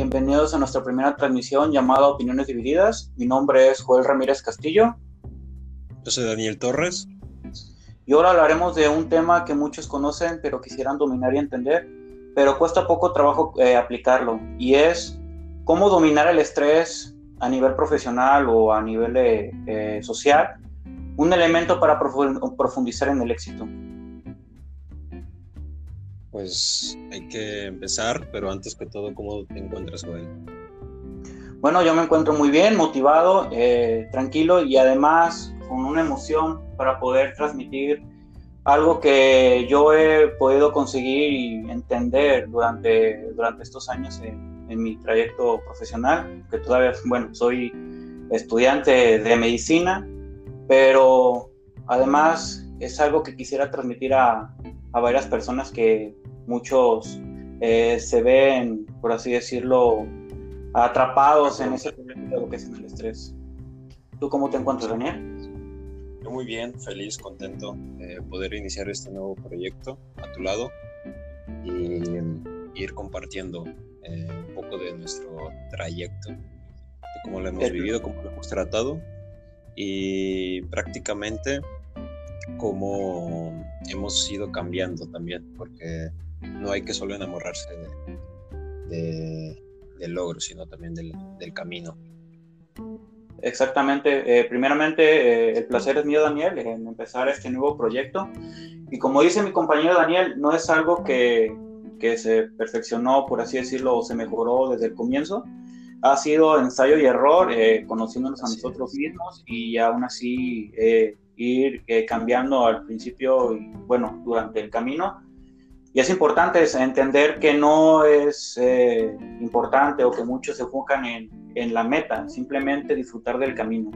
Bienvenidos a nuestra primera transmisión llamada Opiniones Divididas. Mi nombre es Joel Ramírez Castillo. Yo soy Daniel Torres. Y ahora hablaremos de un tema que muchos conocen pero quisieran dominar y entender, pero cuesta poco trabajo eh, aplicarlo. Y es cómo dominar el estrés a nivel profesional o a nivel eh, social. Un elemento para profundizar en el éxito pues hay que empezar, pero antes que todo, ¿cómo te encuentras, Joel? Bueno, yo me encuentro muy bien, motivado, eh, tranquilo y además con una emoción para poder transmitir algo que yo he podido conseguir y entender durante, durante estos años en, en mi trayecto profesional, que todavía, bueno, soy estudiante de medicina, pero además es algo que quisiera transmitir a, a varias personas que muchos eh, se ven, por así decirlo, atrapados en ese problema de lo que es el estrés. ¿Tú cómo te encuentras, Daniel? Yo muy bien, feliz, contento de poder iniciar este nuevo proyecto a tu lado y ir compartiendo eh, un poco de nuestro trayecto, de cómo lo hemos vivido, cómo lo hemos tratado y prácticamente cómo hemos ido cambiando también, porque no hay que solo enamorarse de, del logro, sino también del, camino. Exactamente. Eh, primeramente, eh, el placer es mío, Daniel, en empezar este nuevo proyecto. Y como dice mi compañero Daniel, no es algo que, que, se perfeccionó, por así decirlo, o se mejoró desde el comienzo. Ha sido ensayo y error, eh, conociéndonos a nosotros mismos y aún así ir cambiando al principio y, bueno, durante el camino y es importante entender que no es eh, importante o que muchos se enfocan en, en, la meta, simplemente disfrutar del camino.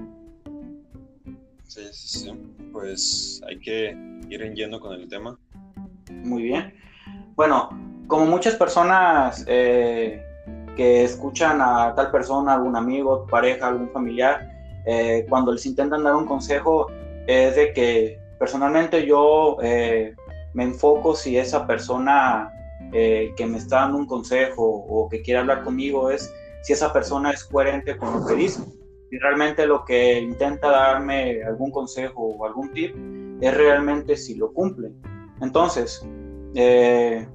Sí, sí, sí. Pues hay que ir yendo con el tema. Muy bien. Bueno, como muchas personas eh, que escuchan a tal persona, algún amigo, pareja, algún familiar, eh, cuando les intentan dar un consejo, es de que personalmente yo me enfoco si esa persona eh, que me está dando un consejo o que quiere hablar conmigo es si esa persona es coherente con lo que dice. Si realmente lo que intenta darme algún consejo o algún tip es realmente si lo cumple. Entonces, eh,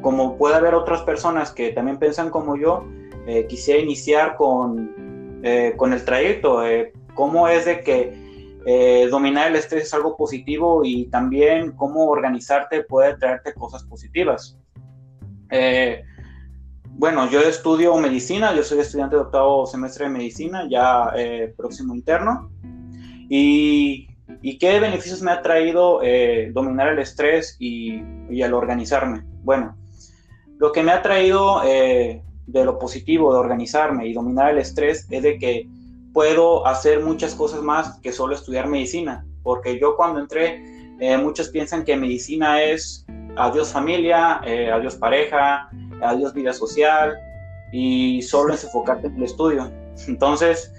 como puede haber otras personas que también piensan como yo, eh, quisiera iniciar con, con el trayecto. ¿Cómo es de que eh, dominar el estrés es algo positivo y también cómo organizarte puede traerte cosas positivas. Eh, bueno, yo estudio medicina, yo soy estudiante de octavo semestre de medicina, ya eh, próximo interno. Y, qué beneficios me ha traído dominar el estrés y, y, el organizarme? Bueno, lo que me ha traído de lo positivo de organizarme y dominar el estrés es de que puedo hacer muchas cosas más que solo estudiar medicina, porque yo cuando entré, eh, muchos piensan que medicina es adiós familia, eh, adiós pareja, adiós vida social y solo es enfocarte en el estudio. Entonces,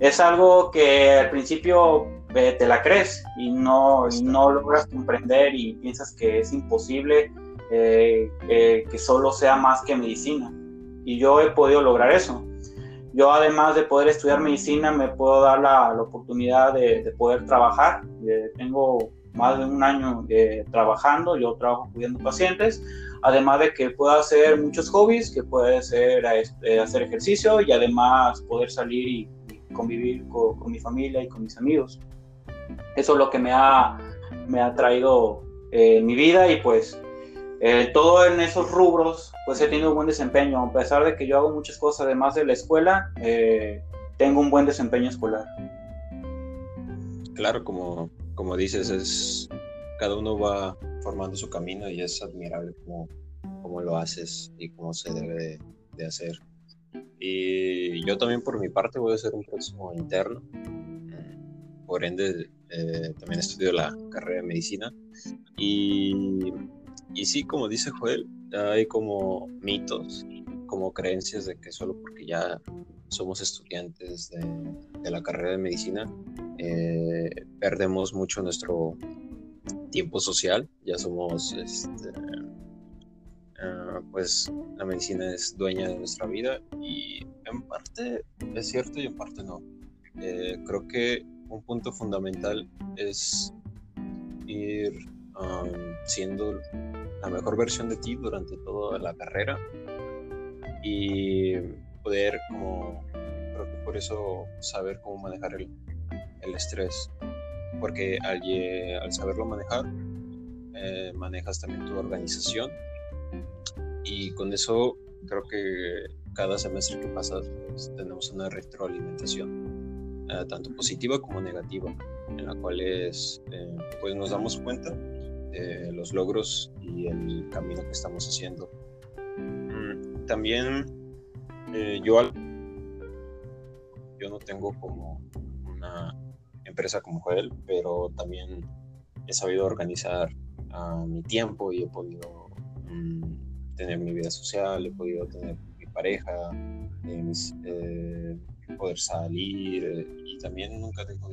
es algo que al principio eh, te la crees y no, no logras comprender y piensas que es imposible que solo sea más que medicina. Y yo he podido lograr eso yo además de poder estudiar medicina, me puedo dar la, la oportunidad de, de, poder trabajar. Eh, tengo más de un año eh, trabajando, yo trabajo cuidando pacientes, además de que puedo hacer muchos hobbies, que puede ser este, hacer ejercicio y además poder salir y, convivir con, con, mi familia y con mis amigos. Eso es lo que me ha, me ha traído eh, mi vida y pues eh, todo en esos rubros, pues he tenido un buen desempeño. A pesar de que yo hago muchas cosas además de la escuela, eh, tengo un buen desempeño escolar. Claro, como, como dices, es, cada uno va formando su camino y es admirable cómo, cómo lo haces y cómo se debe de, hacer. Y yo también por mi parte voy a ser un próximo interno. Por ende, eh, también estudio la carrera de medicina. Y y sí, como dice Joel, hay como mitos, como creencias de que solo porque ya somos estudiantes de, la carrera de medicina, eh, perdemos mucho nuestro tiempo social, ya somos este, ah, pues la medicina es dueña de nuestra vida y en parte es cierto y en parte no. Eh, creo que un punto fundamental es ir siendo la mejor versión de ti durante toda la carrera. Y poder como creo que por eso saber cómo manejar el, el estrés. Porque al, al saberlo manejar eh, manejas también tu organización. Y con eso creo que cada semestre que pasa pues, tenemos una retroalimentación eh, tanto positiva como negativa en la cual es, eh, pues nos damos cuenta de los logros y el camino que estamos haciendo mm, también yo yo no tengo como una empresa como Joel, pero también he sabido organizar mi tiempo y he podido mm, tener mi vida social, he podido tener mi pareja, eh, eh, poder salir eh, y también nunca tengo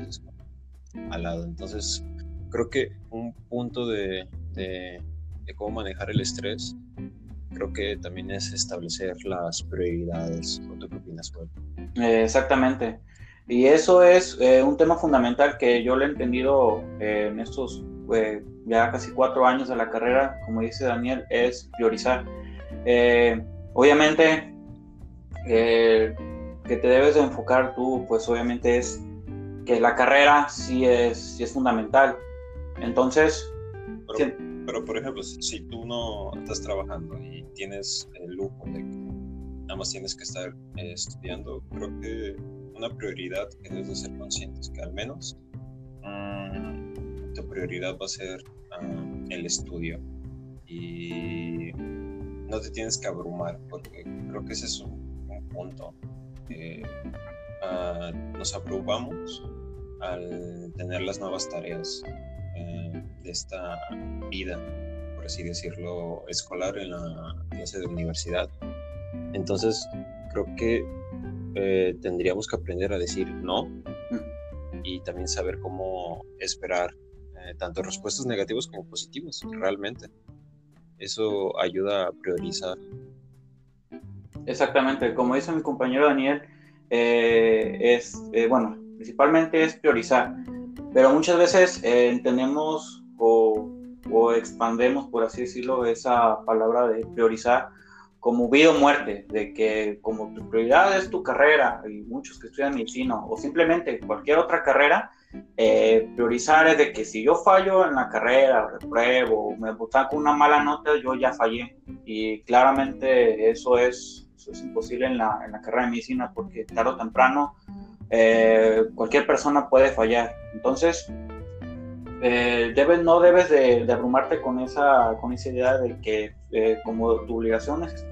al lado. Entonces, creo que un punto de, cómo manejar el estrés, creo que también es establecer las prioridades. ¿O tú qué opinas, exactamente. Y eso es un tema fundamental que yo lo he entendido en estos ya casi cuatro años de la carrera, como dice Daniel, es priorizar. Eh, obviamente, eh, que te debes de enfocar tú, pues obviamente es que la carrera sí es, sí es fundamental. Entonces... Pero, pero, por ejemplo, si tú no estás trabajando y tienes el lujo de que nada más tienes que estar eh, estudiando, creo que una prioridad que debes de ser consciente es que al menos tu prioridad va a ser ah, el estudio y no te tienes que abrumar porque creo que ese es un, punto. Ah, nos abrumamos al tener las nuevas tareas eh, de esta vida, por así decirlo, escolar en la clase de universidad. Entonces, creo que eh, tendríamos que aprender a decir no y también saber cómo esperar eh, tanto respuestas negativas como positivas, realmente. Eso ayuda a priorizar. Exactamente, como dice mi compañero Daniel, eh, es, eh, bueno, principalmente es priorizar, pero muchas veces entendemos o, o expandemos, por así decirlo, esa palabra de priorizar como vida o muerte, de que como tu prioridad es tu carrera, y muchos que estudian medicina, o simplemente cualquier otra carrera, eh, priorizar es de que si yo fallo en la carrera, repruebo, me saco una mala nota, yo ya fallé. Y claramente eso es, es imposible en la, en la, carrera de medicina porque tarde o temprano eh, cualquier persona puede fallar. Entonces, eh, debes, no debes de, de, abrumarte con esa, con esa idea de que eh, como tu obligación es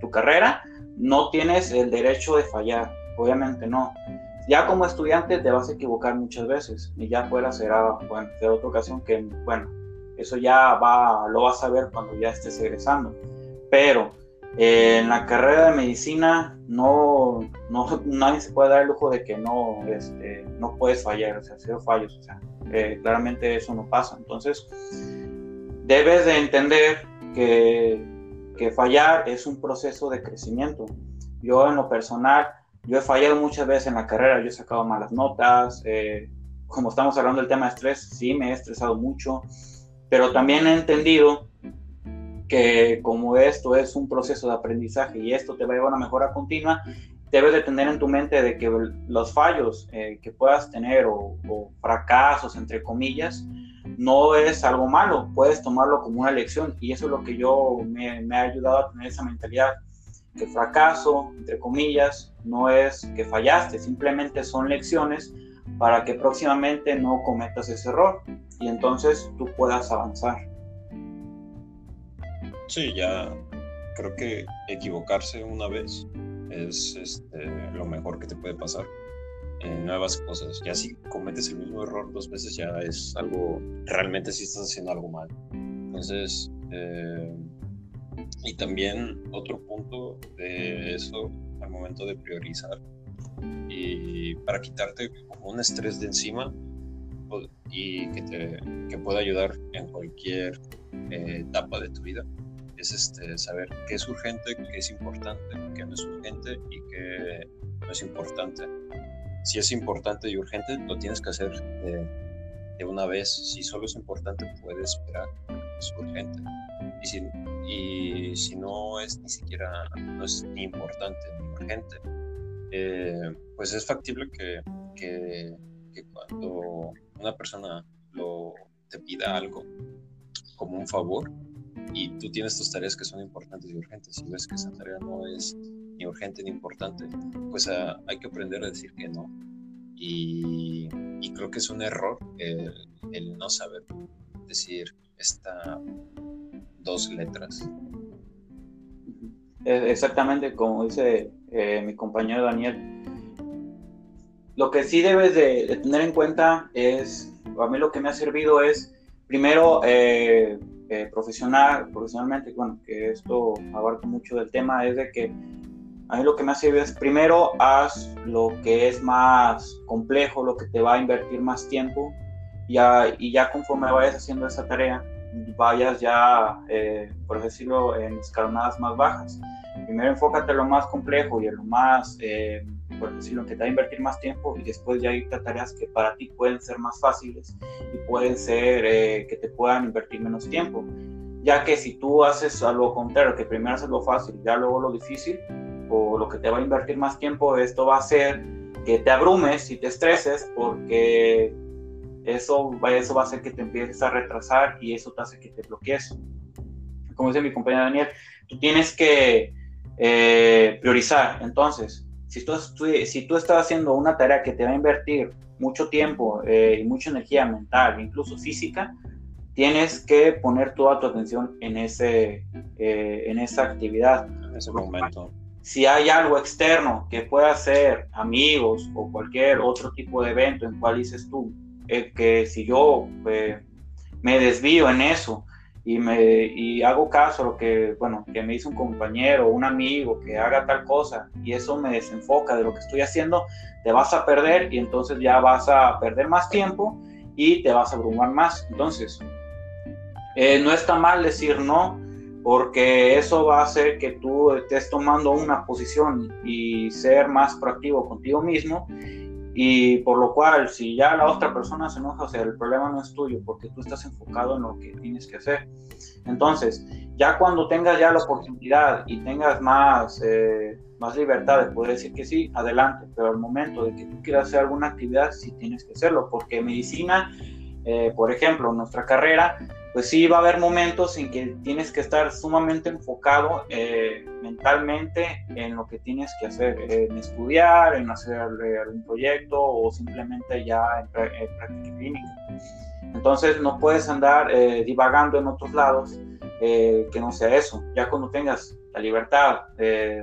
tu carrera, no tienes el derecho de fallar. Obviamente no ya como estudiante te vas a equivocar muchas veces y ya fuera será, bueno, de otra ocasión que, bueno, eso ya va, lo vas a ver cuando ya estés egresando. Pero eh, en la carrera de medicina no, no, nadie se puede dar el lujo de que no, este, no puedes fallar, o sea, cero fallos, o sea, eh, claramente eso no pasa. Entonces, debes de entender que, que fallar es un proceso de crecimiento. Yo en lo personal, yo he fallado muchas veces en la carrera, yo he sacado malas notas, eh, como estamos hablando del tema de estrés, sí, me he estresado mucho, pero también he entendido que como esto es un proceso de aprendizaje y esto te va a llevar a una mejora continua, debes de tener en tu mente de que los fallos eh, que puedas tener o, fracasos, entre comillas, no es algo malo, puedes tomarlo como una lección y eso es lo que yo me, me ha ayudado a tener esa mentalidad que fracaso, entre comillas, no es que fallaste, simplemente son lecciones para que próximamente no cometas ese error y entonces tú puedas avanzar. Sí, ya creo que equivocarse una vez es este, lo mejor que te puede pasar en nuevas cosas. Ya si cometes el mismo error dos veces ya es algo, realmente si estás haciendo algo mal. Entonces, eh, y también otro punto de eso al momento de priorizar y para quitarte como un estrés de encima y que te que pueda ayudar en cualquier eh, etapa de tu vida es este, saber qué es urgente, qué es importante, qué no es urgente y qué no es importante. Si es importante y urgente, lo tienes que hacer de, de una vez. Si solo es importante, puedes esperar, es urgente. Y si, y si no es ni siquiera, no es ni importante ni urgente, eh, pues es factible que, que, que, cuando una persona lo, te pida algo como un favor y tú tienes tus tareas que son importantes y urgentes y ves que esa tarea no es ni urgente ni importante, pues ah, hay que aprender a decir que no. Y, y creo que es un error el, el no saber decir esta dos letras. Exactamente, como dice eh, mi compañero Daniel. Lo que sí debes de, tener en cuenta es, a mí lo que me ha servido es, primero, eh, eh, profesional, profesionalmente, bueno, que esto abarca mucho del tema, es de que a mí lo que me ha servido es, primero, haz lo que es más complejo, lo que te va a invertir más tiempo, ya, y ya conforme vayas haciendo esa tarea, vayas ya, eh, por decirlo, en escalonadas más bajas. Primero enfócate en lo más complejo y en lo más, eh, por decirlo, que te va a invertir más tiempo y después ya a tareas que para ti pueden ser más fáciles y pueden ser eh, que te puedan invertir menos tiempo. Ya que si tú haces algo contrario, que primero haces lo fácil ya luego lo difícil, o lo que te va a invertir más tiempo, esto va a hacer que te abrumes y te estreses porque eso, eso va a hacer que te empieces a retrasar y eso te hace que te bloquees. Como dice mi compañero Daniel, tú tienes que eh, priorizar. Entonces, si tú, si tú estás haciendo una tarea que te va a invertir mucho tiempo eh, y mucha energía mental, incluso física, tienes que poner toda tu atención en, ese, eh, en esa actividad. En ese momento. Si hay algo externo que pueda ser amigos o cualquier otro tipo de evento en cual dices tú, eh, que si yo eh, me desvío en eso y, me, hago caso a lo que, bueno, que me dice un compañero, un amigo, que haga tal cosa y eso me desenfoca de lo que estoy haciendo, te vas a perder y entonces ya vas a perder más tiempo y te vas a abrumar más. Entonces, eh, no está mal decir no, porque eso va a hacer que tú estés tomando una posición y ser más proactivo contigo mismo y por lo cual, si ya la otra persona se enoja, o sea, el problema no es tuyo, porque tú estás enfocado en lo que tienes que hacer. Entonces, ya cuando tengas ya la oportunidad y tengas más, eh, más libertad de poder decir que sí, adelante, pero al momento de que tú quieras hacer alguna actividad, sí tienes que hacerlo, porque medicina, eh, por ejemplo, nuestra carrera, pues sí va a haber momentos en que tienes que estar sumamente enfocado eh, mentalmente en lo que tienes que hacer, en estudiar, en hacer algún proyecto o simplemente ya en, práctica clínica. Entonces no puedes andar eh, divagando en otros lados eh, que no sea eso. Ya cuando tengas la libertad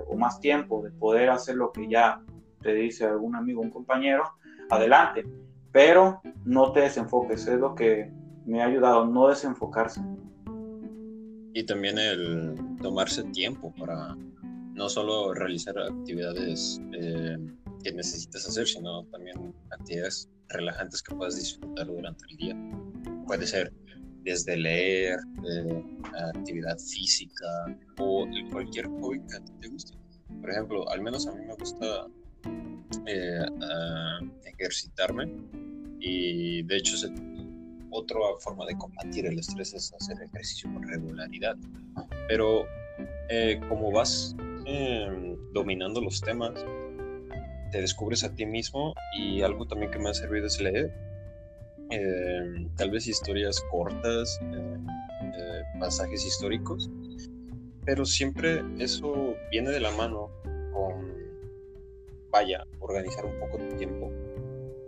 o más tiempo de poder hacer lo que ya te dice algún amigo, un compañero, adelante. Pero no te desenfoques, es lo que me ha ayudado no desenfocarse. Y también el tomarse tiempo para no solo realizar actividades eh, que necesitas hacer, sino también actividades relajantes que puedas disfrutar durante el día. Puede ser desde leer, eh, actividad física o cualquier hobby que a ti te guste. Por ejemplo, al menos a mí me gusta eh, ejercitarme y de hecho se otra forma de combatir el estrés es hacer ejercicio con regularidad. Pero eh, como vas em, dominando los temas, te descubres a ti mismo y algo también que me ha servido es leer. Em, tal vez historias cortas, em, eh, pasajes históricos, pero siempre eso viene de la mano con, vaya, organizar un poco tu tiempo,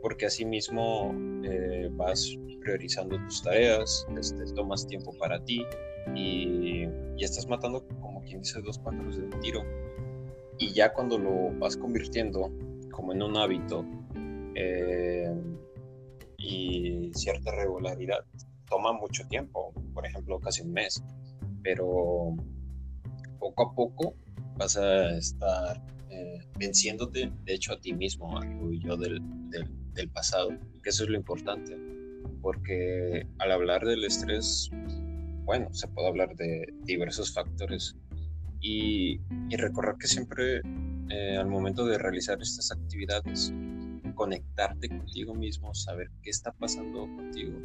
porque así mismo eh, vas priorizando tus tareas, este, tomas tiempo para ti y, y, estás matando, como quien dice, dos pájaros de un tiro. Y ya cuando lo vas convirtiendo como en un hábito eh, y cierta regularidad, toma mucho tiempo, por ejemplo, casi un mes, pero poco a poco vas a estar eh, venciéndote, de hecho, a ti mismo, al yo del, del pasado, que eso es lo importante porque al hablar del estrés bueno, se puede hablar de diversos factores. Y, y recordar que siempre eh, al momento de realizar estas actividades, conectarte contigo mismo, saber qué está pasando contigo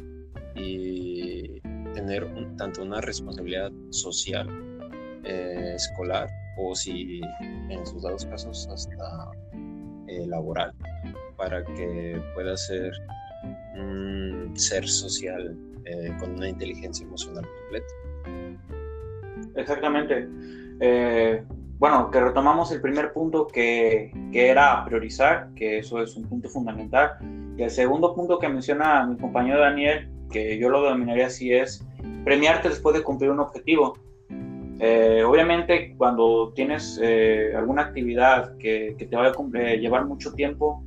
y tener tanto una responsabilidad social, eh, escolar o si en sus dados casos hasta eh, laboral para que pueda ser un ser social con una inteligencia emocional completa. Exactamente bueno, que retomamos el primer punto que, que, era priorizar, que eso es un punto fundamental. Y el segundo punto que menciona mi compañero Daniel, que yo lo denominaría así, es premiarte después de cumplir un objetivo. Eh, obviamente, cuando tienes eh, alguna actividad que, te va a eh, llevar mucho tiempo,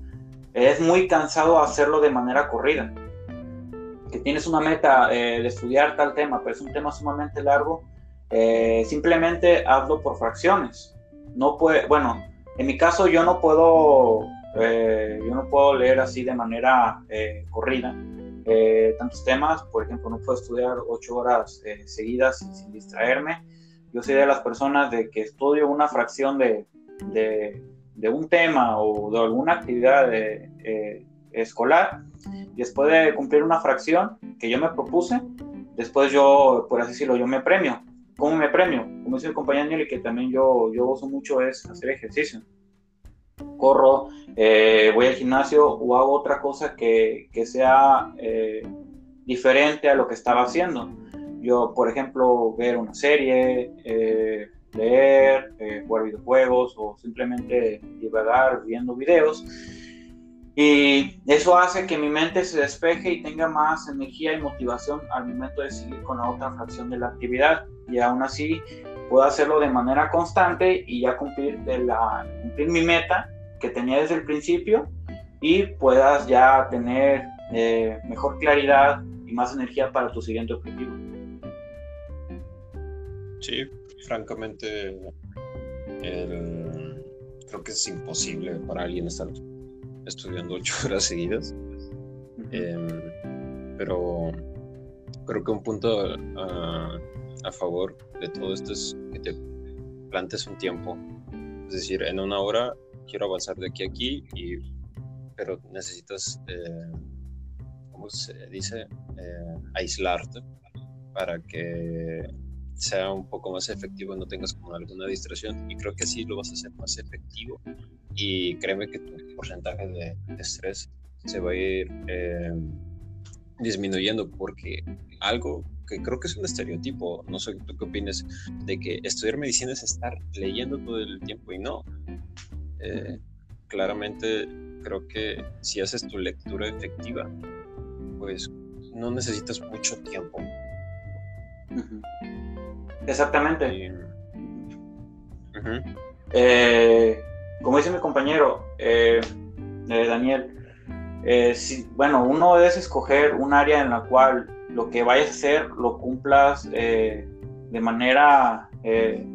es muy cansado hacerlo de manera corrida. Que tienes una meta de estudiar tal tema, pero es un tema sumamente largo, simplemente hazlo por fracciones. No puede, bueno, en mi caso yo no puedo, yo no puedo leer así de manera corrida tantos temas. Por ejemplo, no puedo estudiar ocho horas seguidas sin, distraerme. Yo soy de las personas de que estudio una fracción de, de, de un tema o de alguna actividad escolar. Después de cumplir una fracción que yo me propuse, después yo, por así decirlo, yo me premio ¿Cómo me premio? Como dice el compañero y que también yo, yo gozo mucho es hacer ejercicio. Corro, eh, voy al gimnasio o hago otra cosa que, que sea eh, diferente a lo que estaba haciendo. Yo, por ejemplo, ver una serie, eh, leer, jugar videojuegos o simplemente divagar viendo videos. Y eso hace que mi mente se despeje y tenga más energía y motivación al momento de seguir con la otra fracción de la actividad y aún así puedo hacerlo de manera constante y ya cumplir, de la, cumplir mi meta que tenía desde el principio y puedas ya tener eh, mejor claridad y más energía para tu siguiente objetivo. Sí, francamente, creo que es imposible para alguien estar estudiando ocho horas seguidas. Em, pero creo que un punto uh, a favor de todo esto es que te plantes un tiempo. Es decir, en una hora quiero avanzar de aquí a aquí, y, pero necesitas, eh, ¿cómo se dice? Eh, aislarte para que sea un poco más efectivo no tengas como alguna distracción. Y creo que así lo vas a hacer más efectivo. Y créeme que tu porcentaje de, estrés se va a ir eh, disminuyendo porque algo que creo que es un estereotipo, no sé tú qué opinas, de que estudiar medicina es estar leyendo todo el tiempo y no. Eh, claramente creo que si haces tu lectura efectiva, pues no necesitas mucho tiempo. Exactamente. Eh, como dice mi compañero eh, Daniel, si, bueno, uno debe escoger un área en la cual lo que vayas a hacer lo cumplas eh, de manera eh,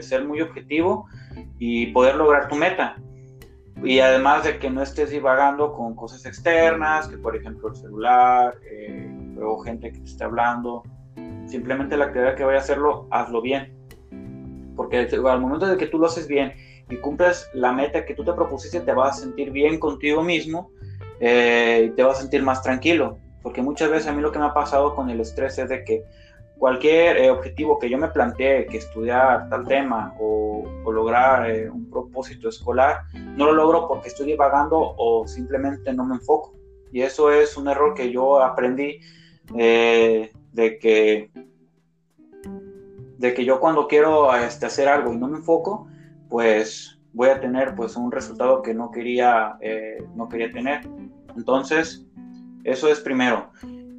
ser muy objetivo y poder lograr tu meta. Y además de que no estés divagando con cosas externas, que por ejemplo el celular, eh, o gente que te esté hablando, simplemente la actividad que vaya a hacerlo, hazlo bien. Porque al momento de que tú lo haces bien y cumples la meta que tú te propusiste, te vas a sentir bien contigo mismo y te vas a sentir más tranquilo porque muchas veces a mí lo que me ha pasado con el estrés es de que cualquier eh, objetivo que yo me plantee, que estudiar tal tema o, lograr eh, un propósito escolar, no lo logro porque estoy divagando o simplemente no me enfoco. Y eso es un error que yo aprendí eh, de que de que yo cuando quiero este, hacer algo y no me enfoco, pues voy a tener pues un resultado que no quería, no quería tener. Entonces, eso es primero.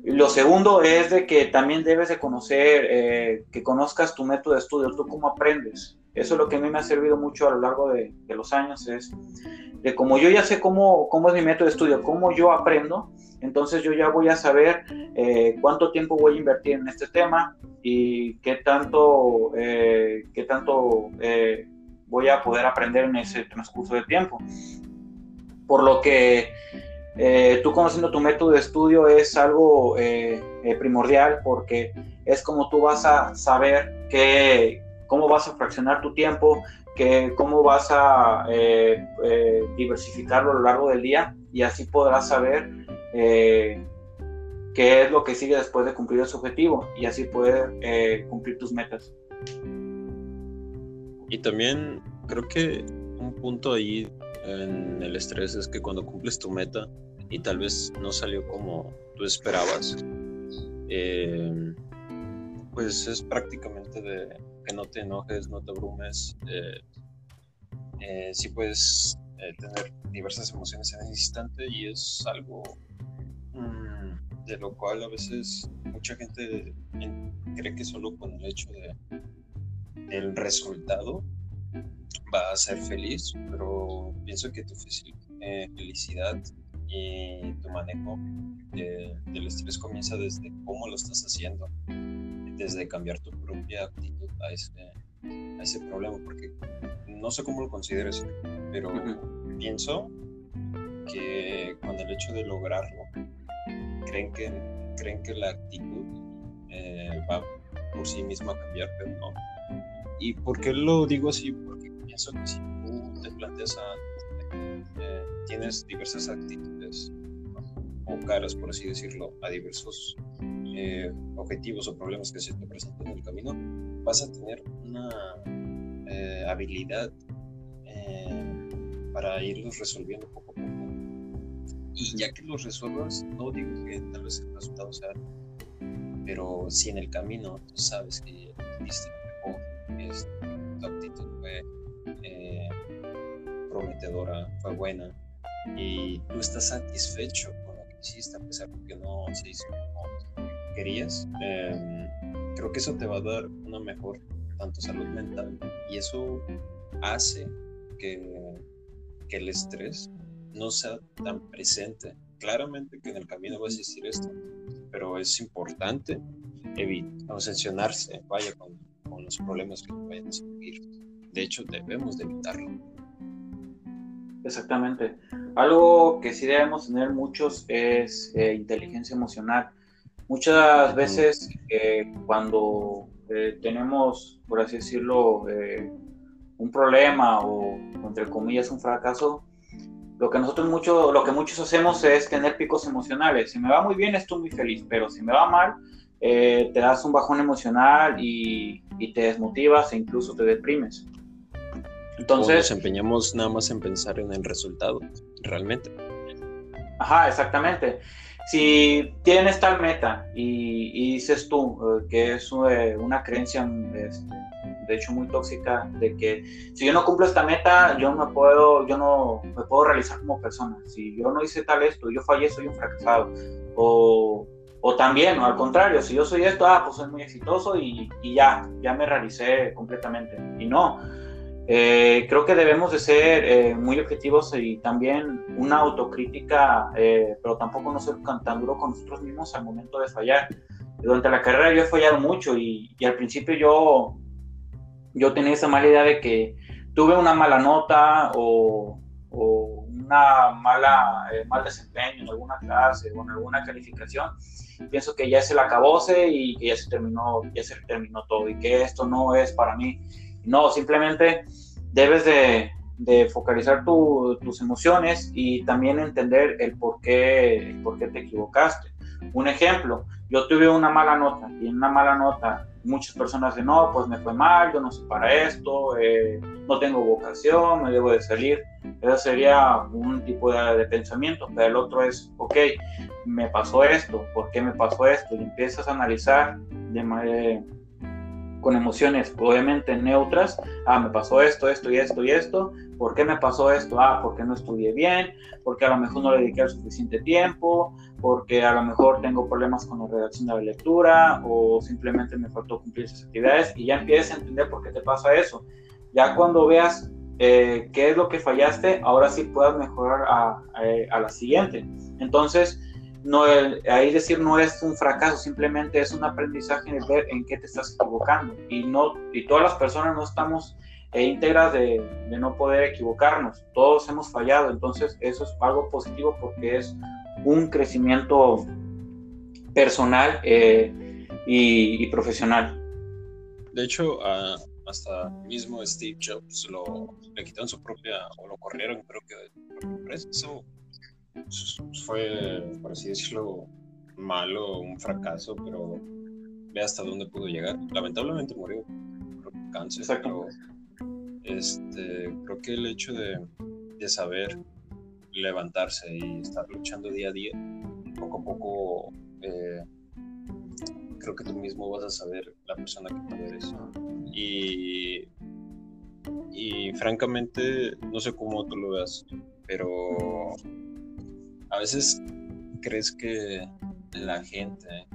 Lo segundo es de que también debes de conocer, eh, que conozcas tu método de estudio, tú cómo aprendes. Eso es lo que a mí me ha servido mucho a lo largo de, los años, es de como yo ya sé cómo, cómo es mi método de estudio, cómo yo aprendo, entonces yo ya voy a saber eh, cuánto tiempo voy a invertir en este tema y qué tanto, eh, qué tanto voy a poder aprender en ese transcurso de tiempo. Por lo que eh, tú conociendo tu método de estudio es algo eh, eh, primordial porque es como tú vas a saber que, cómo vas a fraccionar tu tiempo, que cómo vas a eh, eh, diversificarlo a lo largo del día y así podrás saber eh, qué es lo que sigue después de cumplir ese objetivo y así poder cumplir tus metas. Y también creo que un punto ahí en el estrés es que cuando cumples tu meta y tal vez no salió como tú esperabas, pues es prácticamente de que no te enojes, no te abrumes. Eh, eh, sí puedes eh, tener diversas emociones en ese instante y es algo mm, de lo cual a veces mucha gente cree que solo con el hecho de, del resultado va a ser feliz, pero pienso que tu felicidad y tu manejo del estrés comienza desde cómo lo estás haciendo desde cambiar tu propia actitud a ese, a ese problema, porque no sé cómo lo consideres, pero pienso que con el hecho de lograrlo, creen que, creen que la actitud eh, va por sí misma a cambiar, pero no. ¿Y por qué lo digo así? Porque pienso que si tú te planteas a, eh, tienes diversas actitudes o caras, por así decirlo, a diversos eh, objetivos o problemas que se te presentan en el camino, vas a tener una eh, habilidad eh, para irlos resolviendo poco a poco. Y ya que los resuelvas, no digo que tal vez el resultado sea, pero si en el camino tú sabes que lo mejor, tu actitud fue prometedora, fue buena, y tú estás satisfecho con lo que hiciste, a pesar de que no se hizo como querías, em, creo que eso te va a dar una mejor tanto salud mental y eso hace que, el estrés no sea tan presente. Claramente que en el camino va a existir esto, pero es importante obsesionarse, vaya, con, con, los problemas que vayan a surgir. De hecho, debemos de evitarlo. Exactamente. Algo que sí debemos tener muchos es eh, inteligencia emocional. Muchas veces eh, cuando eh, tenemos, por así decirlo, eh, un problema o, entre comillas, un fracaso, lo que nosotros mucho, lo que muchos hacemos es tener picos emocionales. Si me va muy bien, estoy muy feliz, pero si me va mal, te das un bajón emocional y, y, te desmotivas e incluso te deprimes. Entonces, nos empeñamos nada más en pensar en el resultado, realmente. Ajá, exactamente si tienes tal meta y, dices tú eh, que es eh, una creencia este, de hecho muy tóxica de que si yo no cumplo esta meta yo no puedo yo no me puedo realizar como persona. Si yo no hice tal esto yo fallé soy un fracasado. O, o también o al contrario si yo soy esto ah pues soy muy exitoso y, y ya ya me realicé completamente. Y no eh, creo que debemos de ser eh, muy objetivos y también una autocrítica, eh, pero tampoco no ser tan duro con nosotros mismos al momento de fallar. Durante la carrera yo he fallado mucho y, al principio yo, yo tenía esa mala idea de que tuve una mala nota o, o una mala, mal desempeño en alguna clase o en alguna calificación. Pienso que ya se la acabóse y que ya se terminó, ya se terminó todo y que esto no es para mí no, simplemente debes de, focalizar tus emociones y también entender el por, qué, por qué te equivocaste. Un ejemplo, yo tuve una mala nota y en una mala nota muchas personas dicen, no, pues me fue mal, yo no sé para esto, eh, no tengo vocación, me debo de salir. Ese sería un tipo de, de, pensamiento, pero el otro es, ok, me pasó esto, ¿por qué me pasó esto? Y empiezas a analizar de manera con emociones obviamente neutras, ah, me pasó esto, esto y esto y esto, ¿por qué me pasó esto? Ah, porque no estudié bien, porque a lo mejor no le dediqué el suficiente tiempo, porque a lo mejor tengo problemas con la redacción de la lectura o simplemente me faltó cumplir esas actividades y ya empiezas a entender por qué te pasa eso. Ya cuando veas eh, qué es lo que fallaste, ahora sí puedas mejorar a, a la siguiente. Entonces, no ahí decir no es un fracaso, simplemente es un aprendizaje de ver en qué te estás equivocando. Y, no, y todas las personas no estamos eh, íntegras de, no poder equivocarnos, todos hemos fallado, entonces eso es algo positivo porque es un crecimiento personal eh, y, profesional. De hecho, hasta mismo Steve Jobs lo, le quitaron su propia, o lo corrieron, creo que de Eso fue, por así decirlo, malo, un fracaso, pero ve hasta dónde pudo llegar. Lamentablemente murió por cáncer, pero este, creo que el hecho de, de saber levantarse y estar luchando día a día, poco a poco eh, creo que tú mismo vas a saber la persona que tú eres. Y, y francamente, no sé cómo tú lo veas, pero a veces crees que la gente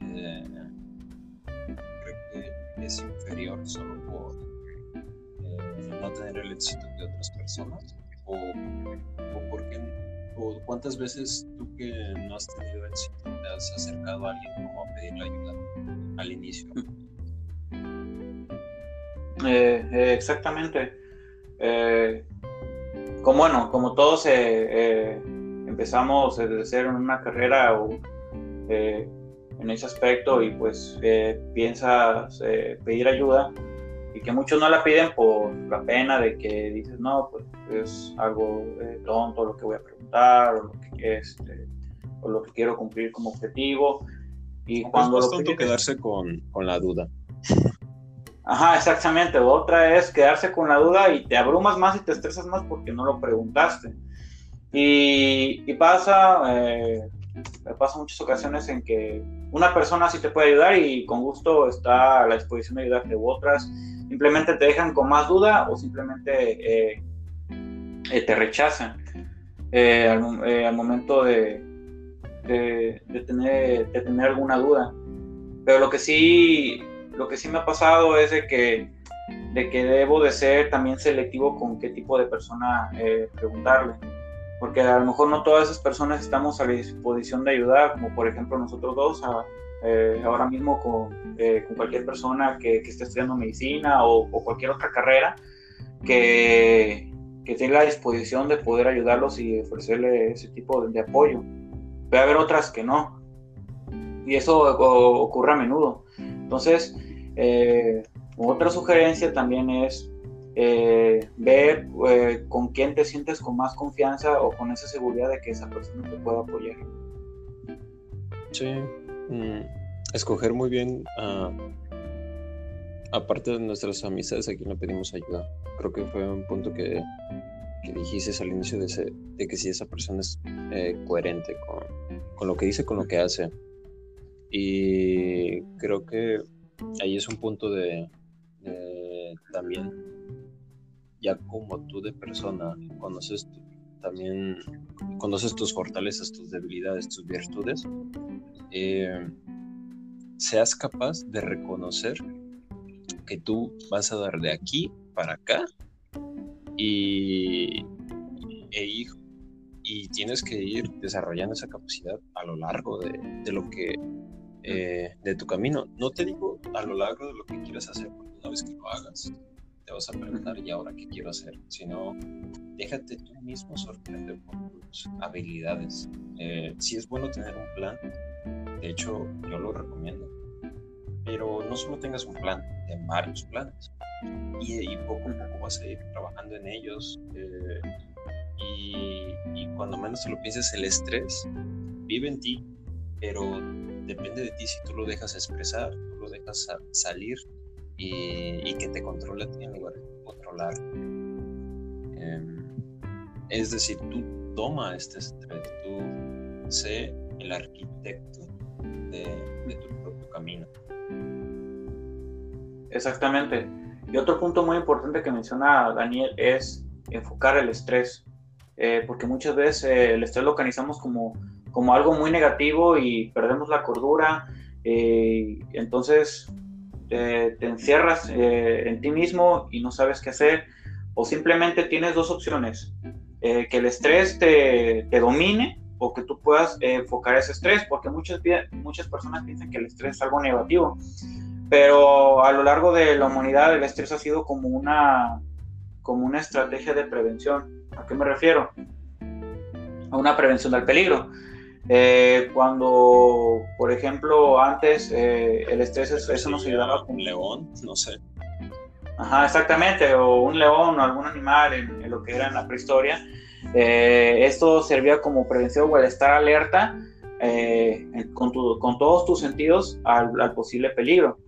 eh, es inferior solo por eh, no tener el éxito de otras personas o, porque cuántas veces tú que no has tenido éxito te has acercado a alguien como a pedirle ayuda al inicio eh, exactamente. Como bueno como todos empezamos desde cero en una carrera o eh, en ese aspecto y pues eh, piensas eh, pedir ayuda y que muchos no la piden por la pena de que dices, no, pues es algo tonto lo que voy a preguntar o lo que, este, o lo que quiero cumplir como objetivo. Y cuando es tonto quedarse con, con la duda. Ajá, exactamente. Otra es quedarse con la duda y te abrumas más y te estresas más porque no lo preguntaste. Y, y pasa, me pasa muchas ocasiones en que una persona sí te puede ayudar y con gusto está a la disposición de ayudarte, u otras simplemente te dejan con más duda o simplemente eh, eh, te rechazan eh, al, momento de, de, tener, de tener alguna duda. Pero lo que sí, lo que sí me ha pasado es de que, de que debo de ser también selectivo con qué tipo de persona preguntarle porque a lo mejor no todas esas personas estamos a la disposición de ayudar, como por ejemplo nosotros dos, eh, ahora mismo con, eh, con, cualquier persona que, que esté estudiando medicina o, cualquier otra carrera que, que, la disposición de poder ayudarlos y ofrecerle ese tipo de, apoyo. Puede haber otras que no, y eso ocurre a menudo. Entonces, eh, otra sugerencia también es eh, ver eh, con quién te sientes con más confianza o con esa seguridad de que esa persona te pueda apoyar. Sí, mm, escoger muy bien, aparte de nuestras amistades, a quien le pedimos ayuda. Creo que fue un punto que, dijiste al inicio de, que si esa persona es eh, coherente con, lo que dice, con lo que hace. Y creo que ahí es un punto de también ya como tú de persona conoces también conoces tus fortalezas, tus debilidades, tus virtudes, eh, seas capaz de reconocer que tú vas a dar de aquí para acá y, e y tienes que ir desarrollando esa capacidad a lo largo de, de lo que eh, de tu camino. No te digo a lo largo de lo que quieras hacer, porque una vez que lo hagas, te vas a preguntar, ¿y ahora qué quiero hacer? Sino, déjate tú mismo sorprender por tus habilidades. Eh, si es bueno tener un plan, de hecho, yo lo recomiendo. Pero no solo tengas un plan, ten varios planes. Y, poco a poco vas a ir trabajando en ellos. Eh, y, y, cuando menos te lo pienses, el estrés vive en ti, pero depende de ti si tú lo dejas expresar, tú lo dejas salir y, que te controle en lugar de controlar. Em, es decir, tú toma este estrés, tú sé el arquitecto de, tu propio camino. Exactamente. Y otro punto muy importante que menciona Daniel es enfocar el estrés, eh, porque muchas veces eh, el estrés lo organizamos como, como algo muy negativo y perdemos la cordura. Eh, entonces te encierras eh, en ti mismo y no sabes qué hacer, o simplemente tienes dos opciones, eh, que el estrés te, te, domine o que tú puedas eh, enfocar ese estrés, porque muchas, muchas personas piensan que el estrés es algo negativo, pero a lo largo de la humanidad el estrés ha sido como una, como una estrategia de prevención. ¿A qué me refiero? A una prevención del peligro. Eh, cuando, por ejemplo, antes eh, el estrés, eso nos ayudaba. Un león, no sé. Ajá, exactamente, o un león o algún animal en, lo que era en la prehistoria. Eh, esto servía como prevención o el estar alerta con, con, todos tus sentidos al, al, posible peligro.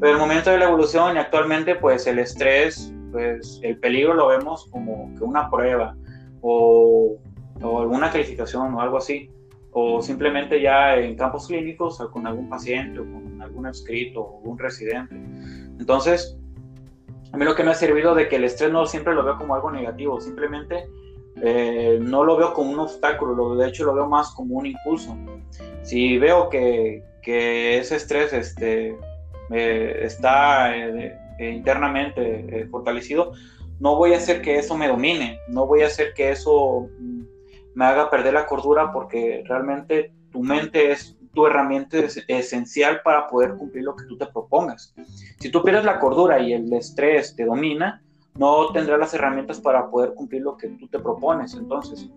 Pero el momento de la evolución y actualmente, pues el estrés, pues el peligro lo vemos como que una prueba o, o alguna calificación o algo así o simplemente ya en campos clínicos con algún paciente o con algún escrito o un residente. Entonces, a mí lo que me ha servido de que el estrés no siempre lo veo como algo negativo, simplemente eh, no lo veo como un obstáculo, lo, de hecho lo veo más como un impulso. Si veo que, que ese estrés este, eh, está eh, internamente fortalecido, no voy a hacer que eso me domine, no voy a hacer que eso me haga perder la cordura porque realmente tu mente es tu herramienta esencial para poder cumplir lo que tú te propongas. Si tú pierdes la cordura y el estrés te domina, no tendrás las herramientas para poder cumplir lo que tú te propones. Entonces,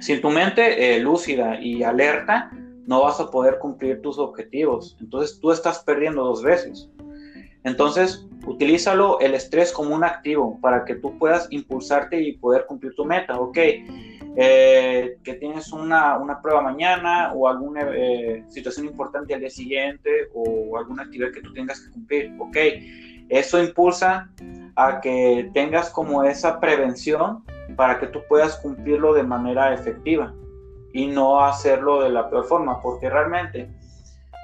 sin tu mente eh, lúcida y alerta, no vas a poder cumplir tus objetivos. Entonces, tú estás perdiendo dos veces. Entonces, utilízalo el estrés como un activo para que tú puedas impulsarte y poder cumplir tu meta. Ok, eh, que tienes una, una, prueba mañana o alguna eh, situación importante al día siguiente o alguna actividad que tú tengas que cumplir. Ok, eso impulsa a que tengas como esa prevención para que tú puedas cumplirlo de manera efectiva y no hacerlo de la peor forma, porque realmente,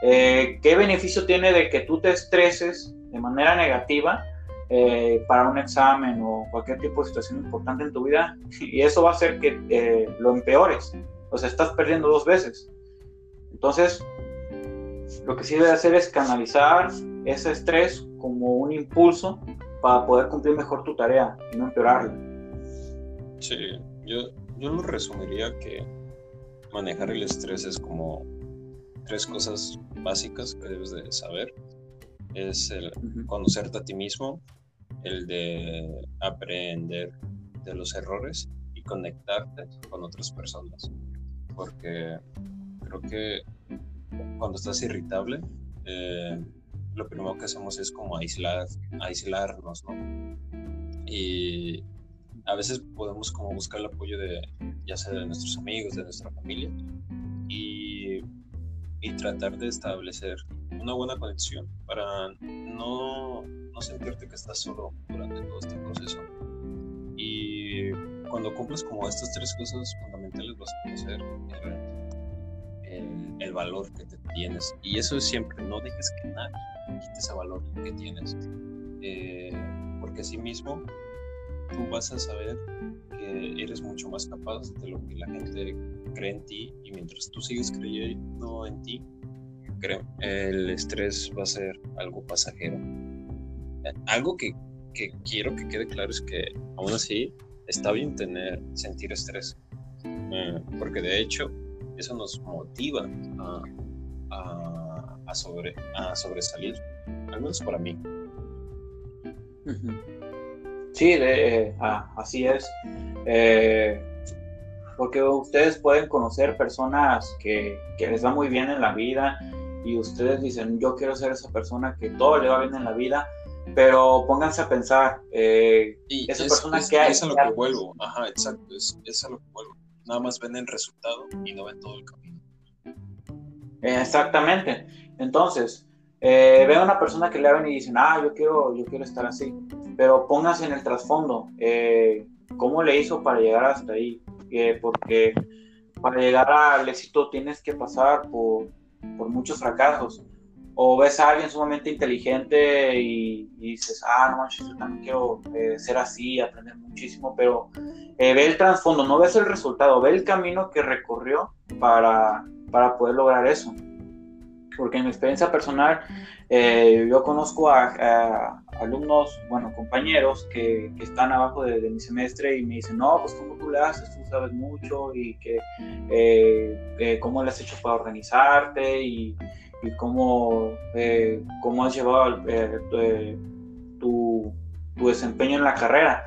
eh, ¿qué beneficio tiene de que tú te estreses de manera negativa? Eh, para un examen o cualquier tipo de situación importante en tu vida y eso va a hacer que eh, lo empeores. O sea, estás perdiendo dos veces. Entonces, lo que sí debe hacer es canalizar ese estrés como un impulso para poder cumplir mejor tu tarea y no empeorarla. Sí, yo, yo lo resumiría que manejar el estrés es como tres cosas básicas que debes de saber. Es el conocerte a ti mismo, el de aprender de los errores y conectarte con otras personas. Porque creo que cuando estás irritable, eh, lo primero que hacemos es como aislar, aislarnos, ¿no? Y a veces podemos como buscar el apoyo de, ya sea de nuestros amigos, de nuestra familia, y, y tratar de establecer una buena conexión para no no sentirte que estás solo durante todo este proceso. Y cuando cumples como estas tres cosas fundamentales vas a conocer el, el, valor que te tienes. Y eso es siempre, no dejes que nadie quite ese valor que tienes. Eh, porque así mismo tú vas a saber que eres mucho más capaz de lo que la gente cree en ti y mientras tú sigues creyendo en ti, el estrés va a ser algo pasajero algo que, quiero que quede claro es que aún así está bien tener, sentir estrés, eh, porque de hecho eso nos motiva a, sobre, a sobresalir, al menos para mí. Sí, eh, ah, así es. Eh, porque ustedes pueden conocer personas que, que, les va muy bien en la vida y ustedes dicen, yo quiero ser esa persona que todo le va bien en la vida, pero pónganse a pensar, eh, y esa persona que hay... Es a lo que vuelvo, ajá, exacto, es, es, a lo que vuelvo. Nada más ven el resultado y no ven todo el camino. exactamente. Entonces, eh, ven a una persona que le ven y dicen, ah, yo quiero, yo quiero estar así, pero pónganse en el trasfondo, eh, ¿cómo le hizo para llegar hasta ahí? Eh, porque para llegar al éxito tienes que pasar por, por muchos fracasos o ves a alguien sumamente inteligente y, dices, ah, no manches, yo también quiero eh, ser así, aprender muchísimo, pero eh, ve el trasfondo, no ves el resultado, ve el camino que recorrió para, para poder lograr eso. Porque en mi experiencia personal, eh, yo conozco a, alumnos, bueno, compañeros que, están abajo de, de, mi semestre y me dicen, no, pues cómo tú le haces, tú sabes mucho y que cómo le has hecho para organizarte y y cómo, eh, cómo has llevado eh, tu, tu, desempeño en la carrera.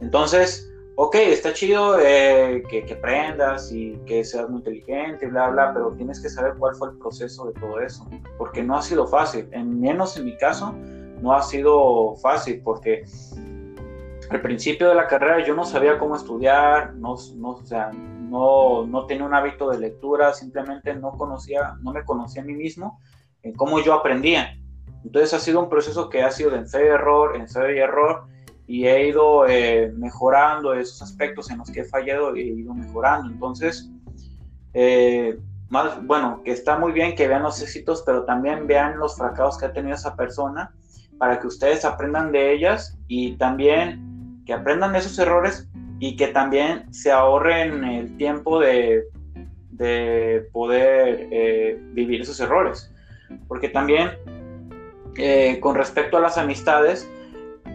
Entonces, ok, está chido eh, que, que, aprendas y que seas muy inteligente, bla, bla, pero tienes que saber cuál fue el proceso de todo eso, porque no ha sido fácil, en menos en mi caso, no ha sido fácil, porque al principio de la carrera yo no sabía cómo estudiar, no, no, o sea, no, no tenía un hábito de lectura, simplemente no conocía, no me conocía a mí mismo en cómo yo aprendía. Entonces ha sido un proceso que ha sido de ensayo y error, ensayo y error, y he ido eh, mejorando esos aspectos en los que he fallado, he ido mejorando. Entonces, eh, bueno, que está muy bien que vean los éxitos, pero también vean los fracasos que ha tenido esa persona para que ustedes aprendan de ellas y también que aprendan de esos errores y que también se ahorren el tiempo de, de poder eh, vivir esos errores. Porque también con respecto a las amistades,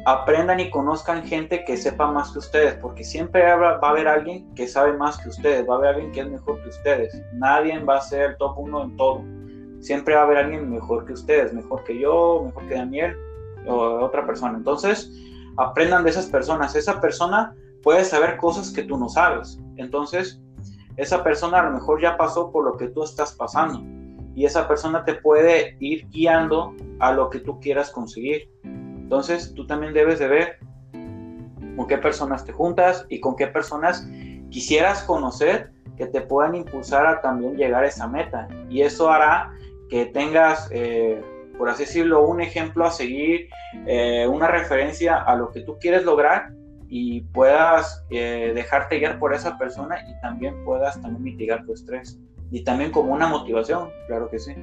aprendan y conozcan gente que sepa más que ustedes, porque siempre va a haber alguien que sabe más que ustedes, va a haber alguien que es mejor que ustedes. Nadie va a ser el top uno en todo. Siempre va a haber alguien mejor que ustedes, mejor que yo, mejor que Daniel o otra persona. Entonces, aprendan de esas personas. Esa persona puede saber cosas que tú no sabes. Entonces, esa persona a lo mejor ya pasó por lo que tú estás pasando. Y esa persona te puede ir guiando a lo que tú quieras conseguir. Entonces, tú también debes de ver con qué personas te juntas y con qué personas quisieras conocer que te puedan impulsar a también llegar a esa meta. Y eso hará que tengas, eh, por así decirlo, un ejemplo a seguir, eh, una referencia a lo que tú quieres lograr y puedas eh, dejarte guiar por esa persona y también puedas también mitigar tu estrés. Y también como una motivación, claro que sí.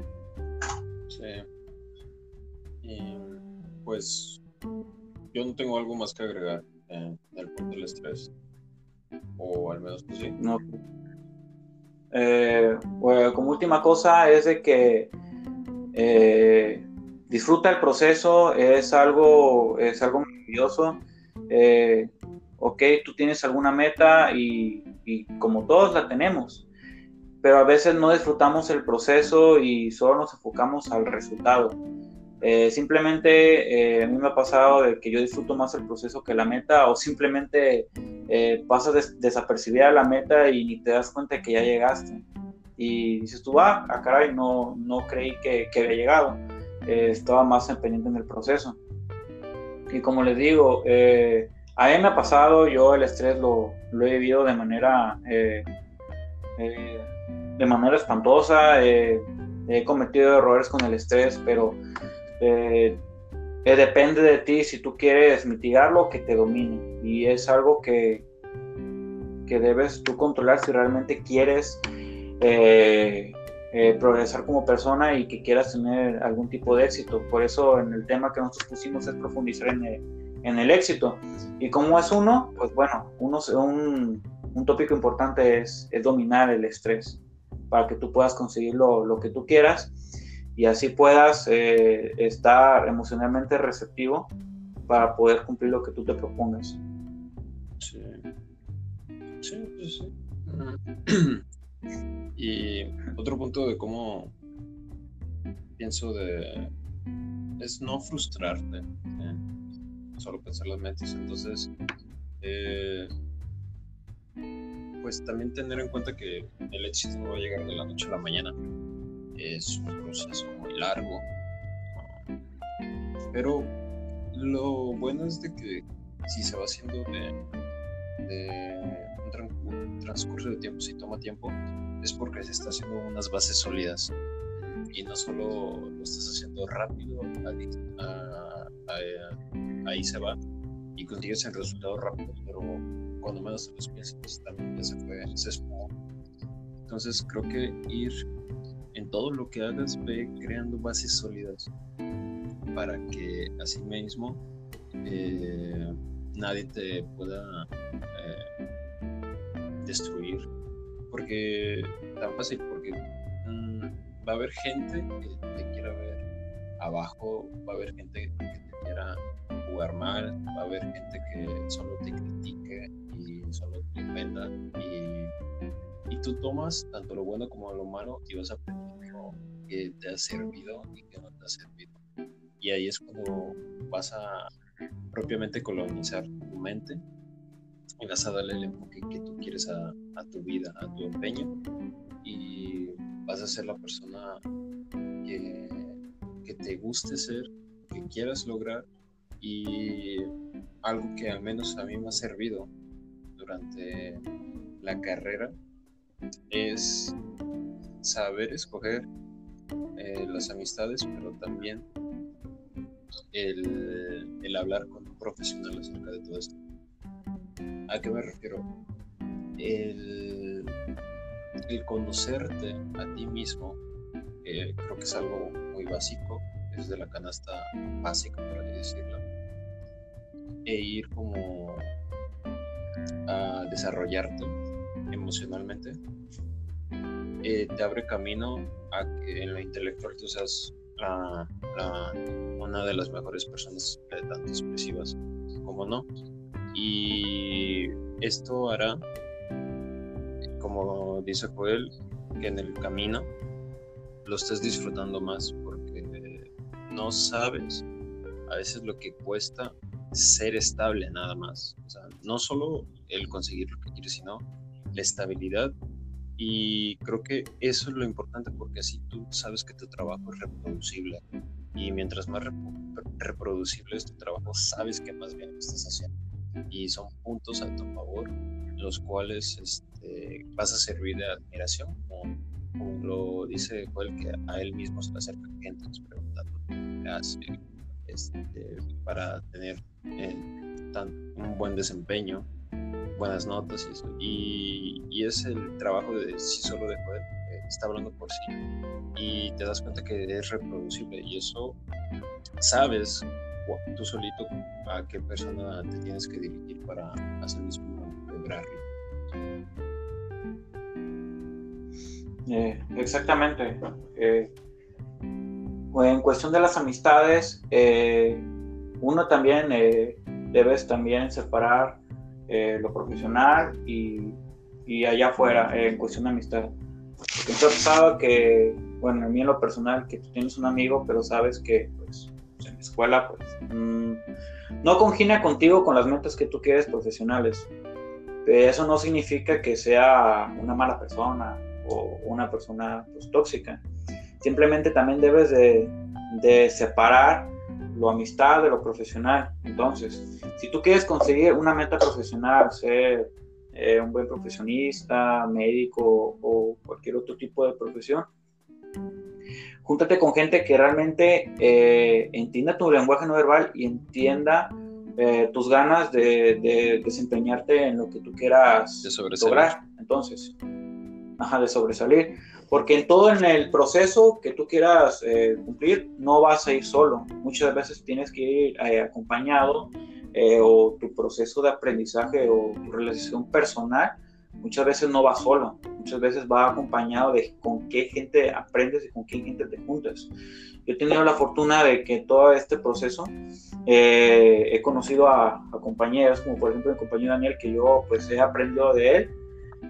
Sí. Y pues yo no tengo algo más que agregar en el punto del estrés. O al menos pues sí. No. Eh, pues, como última cosa es de que eh, disfruta el proceso, es algo, es algo maravilloso. Eh, ok, tú tienes alguna meta y, y, como todos la tenemos, pero a veces no disfrutamos el proceso y solo nos enfocamos al resultado. Eh, simplemente eh, a mí me ha pasado de que yo disfruto más el proceso que la meta o simplemente eh, pasas desapercibida la meta y ni te das cuenta que ya llegaste. Y dices tú, ah, ah caray, no, no creí que, que había llegado. estaba más pendiente en el proceso. Y como les digo, a mí me ha pasado, yo el estrés lo, lo he vivido de manera, de manera espantosa. he cometido errores con el estrés, pero eh, eh, depende de ti si tú quieres mitigarlo que te domine. Y es algo que, que debes tú controlar si realmente quieres eh, progresar como persona y que quieras tener algún tipo de éxito. Por eso en el tema que nosotros pusimos es profundizar en el, en el éxito. Y como es uno, pues bueno, uno, un, un tópico importante es, es, dominar el estrés para que tú puedas conseguir lo, lo que tú quieras y así puedas eh, estar emocionalmente receptivo para poder cumplir lo que tú te propongas. Sí. Sí, sí, y otro punto de cómo pienso de es no frustrarte, solo pensar las metas. Entonces, eh, pues también tener en cuenta que el éxito no va a llegar de la noche a la mañana es un proceso muy largo. Pero lo bueno es de que si se va haciendo de, un, transcurso de tiempo, si toma tiempo, es porque se está haciendo unas bases sólidas. Y no solo lo estás haciendo rápido, ahí se va y consigues el resultado rápido, pero cuando menos los piensas, también ya se fue, se Entonces creo que ir en todo lo que hagas, ve creando bases sólidas para que así mismo eh, nadie te pueda eh, destruir. Porque tan fácil, porque mm, va a haber gente que te quiera ver abajo, va a haber gente que te quiera jugar mal, va a haber gente que solo te critique y solo te inventa y y tú tomas tanto lo bueno como lo malo y vas aprendiendo que te ha servido y que no te ha servido. Y ahí es cuando vas a propiamente colonizar tu mente vas a darle el enfoque que tú quieres a, tu vida, a tu empeño y vas a ser la persona que, que te guste ser, que quieras lograr y algo que al menos a mí me ha servido durante la carrera es saber escoger eh, las amistades, pero también el, el, hablar con un profesional acerca de todo esto. ¿A qué me refiero? El, conocerte a ti mismo, creo que es algo muy básico, es de la canasta básica, por así decirlo, e ir como a desarrollarte emocionalmente, eh, te abre camino a que en lo intelectual tú seas una de las mejores personas, tanto expresivas como no. Y esto hará, como dice Joel, que en el camino lo estés disfrutando más porque no sabes a veces lo que cuesta ser estable nada más. O sea, no solo el conseguir lo que quieres, sino la estabilidad. Y creo que eso es lo importante porque así tú sabes que tu trabajo es reproducible. Y mientras más reproducible es tu trabajo, sabes que más bien lo estás haciendo. Y son puntos a tu favor, los cuales este, vas a servir de admiración, como, lo dice Joel, que a él mismo se le acerca gente preguntando qué hace este, para tener eh, un buen desempeño, buenas notas y, y, es el trabajo de sí solo de poder, está hablando por sí y te das cuenta que es reproducible y eso sabes tú solito a qué persona te tienes que dirigir para hacer mismo lograrlo. Eh, exactamente. Eh, en cuestión de las amistades, eh, uno también eh, debes también separar eh, lo profesional y, y, allá afuera en cuestión de amistad. Porque pasado que, bueno, a mí en lo personal, que tú tienes un amigo, pero sabes que pues, en la escuela pues, mm, no congina contigo con las metas que tú quieres profesionales. Eso no significa que sea una mala persona o una persona pues, tóxica. Simplemente también debes de, de separar lo amistad de lo profesional. Entonces, si tú quieres conseguir una meta profesional, ser eh, un buen profesionista, médico o cualquier otro tipo de profesión, júntate con gente que realmente eh, entienda tu lenguaje no verbal y entienda eh, tus ganas de, desempeñarte en lo que tú quieras lograr. Entonces, ajá, de sobresalir. Porque en todo en el proceso que tú quieras eh, cumplir no vas a ir solo, muchas veces tienes que ir acompañado o tu proceso de aprendizaje o tu relación personal muchas veces no va solo, muchas veces va acompañado de con qué gente aprendes y con qué gente te juntas. Yo he tenido la fortuna de que todo este proceso he conocido a, compañeros, como por ejemplo mi compañero Daniel, que yo pues he aprendido de él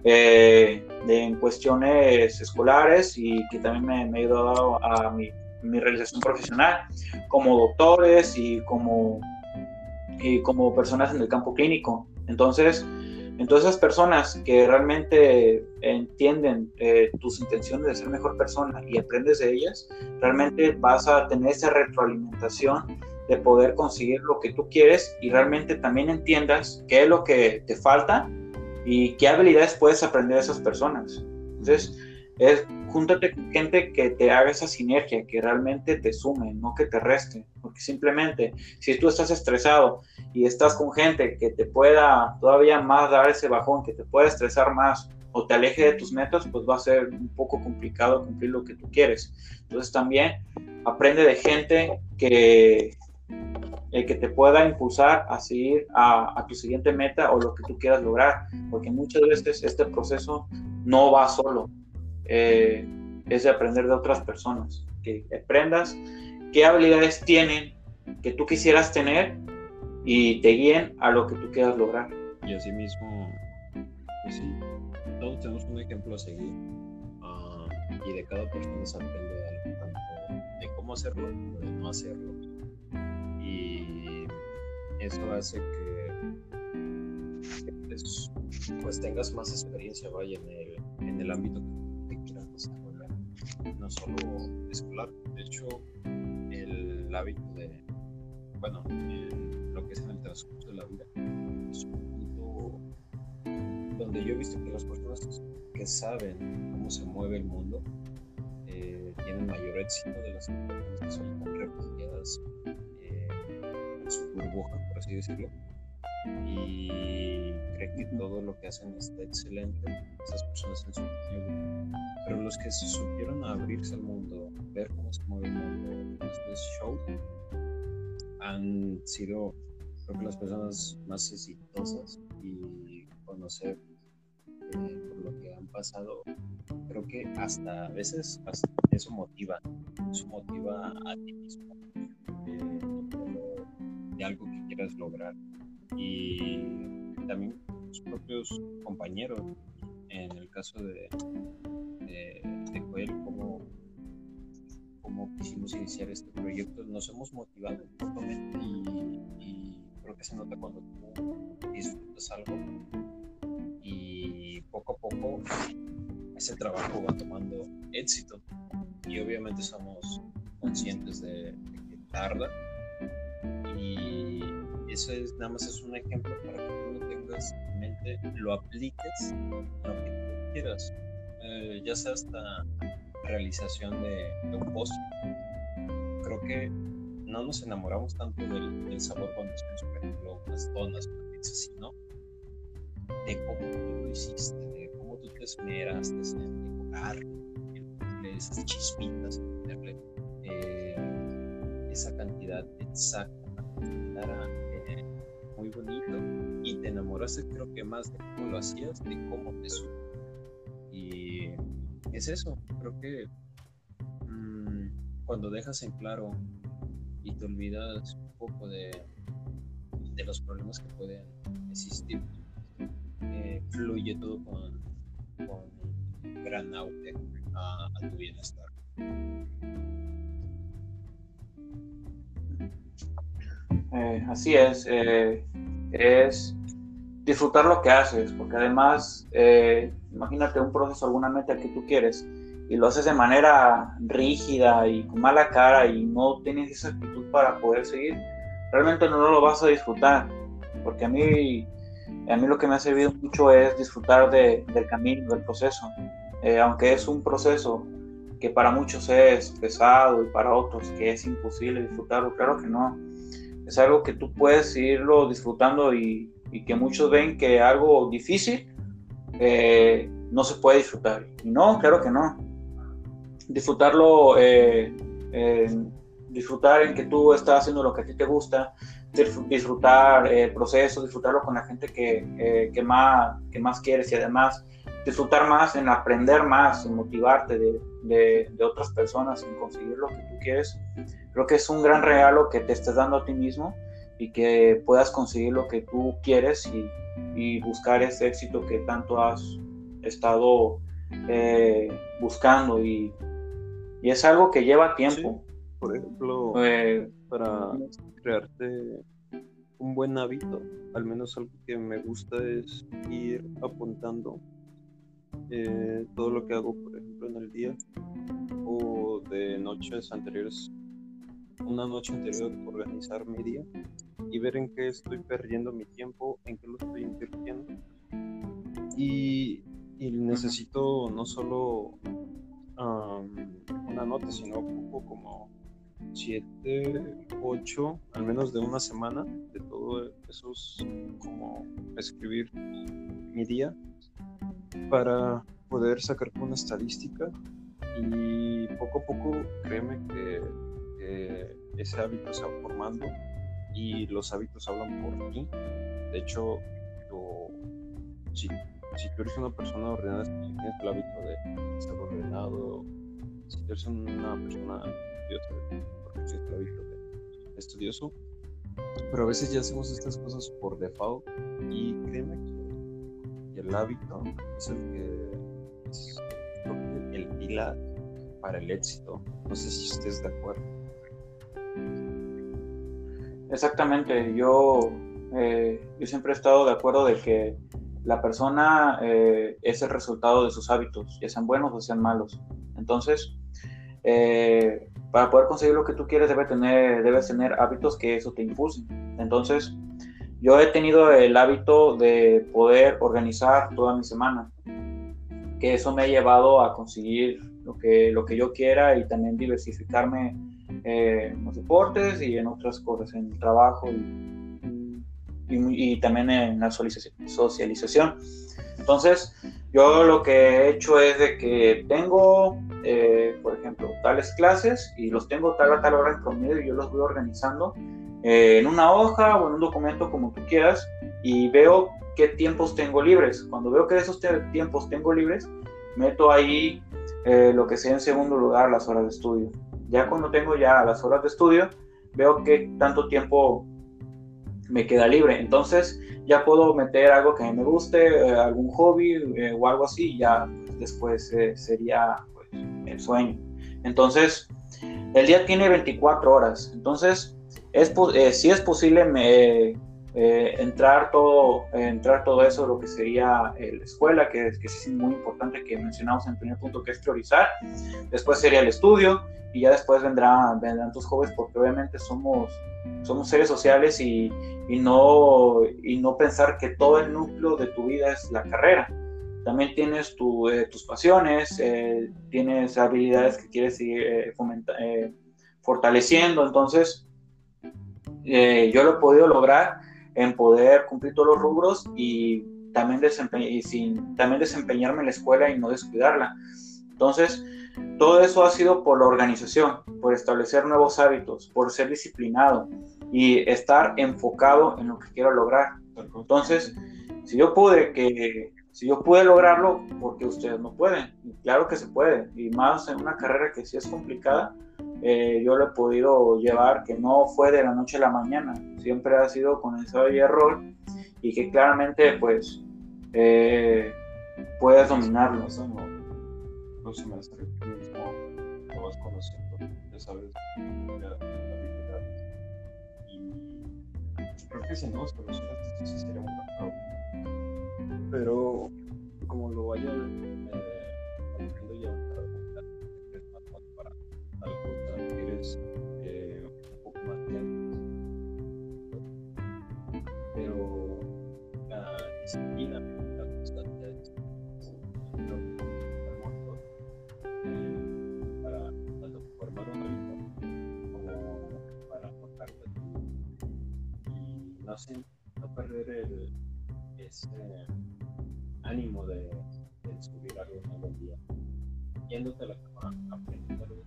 eh, en cuestiones escolares y que también me, me ha ayudado a mi, mi, realización profesional, como doctores y como, y como personas en el campo clínico. Entonces, entonces esas personas que realmente entienden eh, tus intenciones de ser mejor persona y aprendes de ellas, realmente vas a tener esa retroalimentación de poder conseguir lo que tú quieres y realmente también entiendas qué es lo que te falta y qué habilidades puedes aprender de esas personas. Entonces, es júntate con gente que te haga esa sinergia, que realmente te sume, no que te reste. Porque simplemente, si tú estás estresado y estás con gente que te pueda todavía más dar ese bajón, que te pueda estresar más o te aleje de tus metas, pues va a ser un poco complicado cumplir lo que tú quieres. Entonces también aprende de gente que, el que te pueda impulsar a seguir a, tu siguiente meta o lo que tú quieras lograr, porque muchas veces este proceso no va solo, eh, es de aprender de otras personas, que aprendas qué habilidades tienen que tú quisieras tener y te guíen a lo que tú quieras lograr. Y así mismo, pues sí, todos tenemos un ejemplo a seguir ah, y de cada persona se aprende algo, tanto de cómo hacerlo como de no hacerlo y eso hace que, pues, pues tengas más experiencia, vaya, en el, en el ámbito que no solo escolar. De hecho, el hábito de, bueno, lo que es en el transcurso de la vida, es un punto donde yo he visto que las personas que saben cómo se mueve el mundo eh, tienen mayor éxito de las personas que son refugiadas eh, en su burbuja, por así decirlo y cree que todo lo que hacen está excelente, esas personas en su mundo. Pero los que supieron abrirse al mundo, ver cómo se mueve el mundo después show, han sido, creo que las personas más exitosas y conocer eh, por lo que han pasado, creo que hasta a veces eso motiva, eso motiva a ti mismo eh, de algo que quieras lograr y también sus propios compañeros. En el caso de, de, de Joel, como, como quisimos iniciar este proyecto, nos hemos motivado mutuamente y, creo que se nota cuando tú disfrutas algo y poco a poco ese trabajo va tomando éxito y obviamente somos conscientes de que tarda y eso es, nada más es un ejemplo para que tú lo tengas en mente, lo apliques lo que tú quieras, eh, ya sea hasta realización de, un post. Creo que no nos enamoramos tanto del, sabor cuando hacemos, por ejemplo, unas donas, una pizza, sino de cómo tú lo hiciste, de cómo tú te esmeras en decorar, en ponerle esas chispitas, en ponerle eh, esa cantidad exacta para muy bonito y te enamoraste creo que más de cómo lo hacías, de cómo te supo. Y es eso, creo que mmm, cuando dejas en claro y te olvidas un poco de, de los problemas que pueden existir, eh, fluye todo con, con gran auge a tu bienestar. Eh, así es, eh, es disfrutar lo que haces, porque además, eh, imagínate un proceso, alguna meta que tú quieres, y lo haces de manera rígida y con mala cara y no tienes esa actitud para poder seguir, realmente no lo vas a disfrutar, porque a mí, a mí lo que me ha servido mucho es disfrutar de, del camino, del proceso, aunque es un proceso que para muchos es pesado y para otros que es imposible disfrutarlo, claro que no es algo que tú puedes irlo disfrutando y, que muchos ven que algo difícil eh, no se puede disfrutar. no, claro que no. Disfrutarlo, eh, disfrutar en que tú estás haciendo lo que a ti te gusta, disfrutar el proceso, disfrutarlo con la gente que, eh, que, más, que más quieres y además disfrutar más en aprender más, en motivarte de, de, de otras personas, en conseguir lo que tú quieres Creo que es un gran regalo que te estés dando a ti mismo y que puedas conseguir lo que tú quieres y, buscar ese éxito que tanto has estado eh, buscando y, es algo que lleva tiempo. Por ejemplo, eh, para crearte un buen hábito, al menos algo que me gusta es ir apuntando eh, todo lo que hago, por ejemplo, en el día o de noches anteriores una noche anterior organizar mi día y ver en qué estoy perdiendo mi tiempo, en qué lo estoy invirtiendo. Y, necesito no solo una nota, sino poco como siete, ocho, al menos de una semana, de todo eso, como escribir mi día para poder sacar una estadística y poco a poco créeme que ese hábito se va formando y los hábitos hablan por ti. De hecho, si, si, tú eres una persona ordenada, tienes el hábito de ser ordenado, si tú eres una persona estudiosa, porque tienes el hábito de estudioso, pero a veces ya hacemos estas cosas por default y créeme que el hábito es el que es el pilar para el éxito. No sé si estés de acuerdo. Exactamente, yo, eh, yo siempre he estado de acuerdo de que la persona eh, es el resultado de sus hábitos, ya sean buenos o sean malos. Entonces, eh, para poder conseguir lo que tú quieres debe tener, debes tener hábitos que eso te impulsen. Entonces, yo he tenido el hábito de poder organizar toda mi semana, que eso me ha llevado a conseguir lo que, lo que yo quiera y también diversificarme eh, en los deportes y en otras cosas, en el trabajo y, y, también en la socialización. Entonces, yo lo que he hecho es de que tengo, eh, por ejemplo, tales clases y los tengo tal a tal hora en promedio y yo los voy organizando eh, en una hoja o en un documento como tú quieras y veo qué tiempos tengo libres. Cuando veo que de esos tiempos tengo libres, meto ahí eh, lo que sea en segundo lugar las horas de estudio. Ya cuando tengo ya las horas de estudio, veo qué tanto tiempo me queda libre. Entonces ya puedo meter algo que me guste, eh, algún hobby eh, o algo así, ya después eh, sería pues, el sueño. Entonces, el día tiene 24 horas. Entonces, es, si es posible me, entrar, todo, entrar todo eso, lo que sería la escuela, que, que es muy importante que mencionamos en el primer punto, que es priorizar. Después sería el estudio y ya después vendrán, vendrán tus jóvenes porque obviamente somos, somos seres sociales y, y, no, y no pensar que todo el núcleo de tu vida es la carrera. También tienes tu, eh, tus pasiones, eh, tienes habilidades que quieres seguir eh, fortaleciendo. Entonces, yo lo he podido lograr en poder cumplir todos los rubros y también, sin, también desempeñarme en la escuela y no descuidarla. Entonces, todo eso ha sido por la organización, por establecer nuevos hábitos, por ser disciplinado y estar enfocado en lo que quiero lograr. Entonces, si yo pude que si yo pude lograrlo, porque ustedes no pueden. claro que se puede, y más en una carrera que sí es complicada, eh, yo lo he podido llevar, que no fue de la noche a la mañana, siempre ha sido con ensayo y error, y que claramente, pues, eh, puedes dominarlo. No, se me lo vas conociendo, ya sabes, la habilidad. Y creo que si no los sí sería un buen Pero como lo vaya no, perder el, ese ánimo de, de subir algo nuevo el día, yéndote a la cama, aprendiendo algo.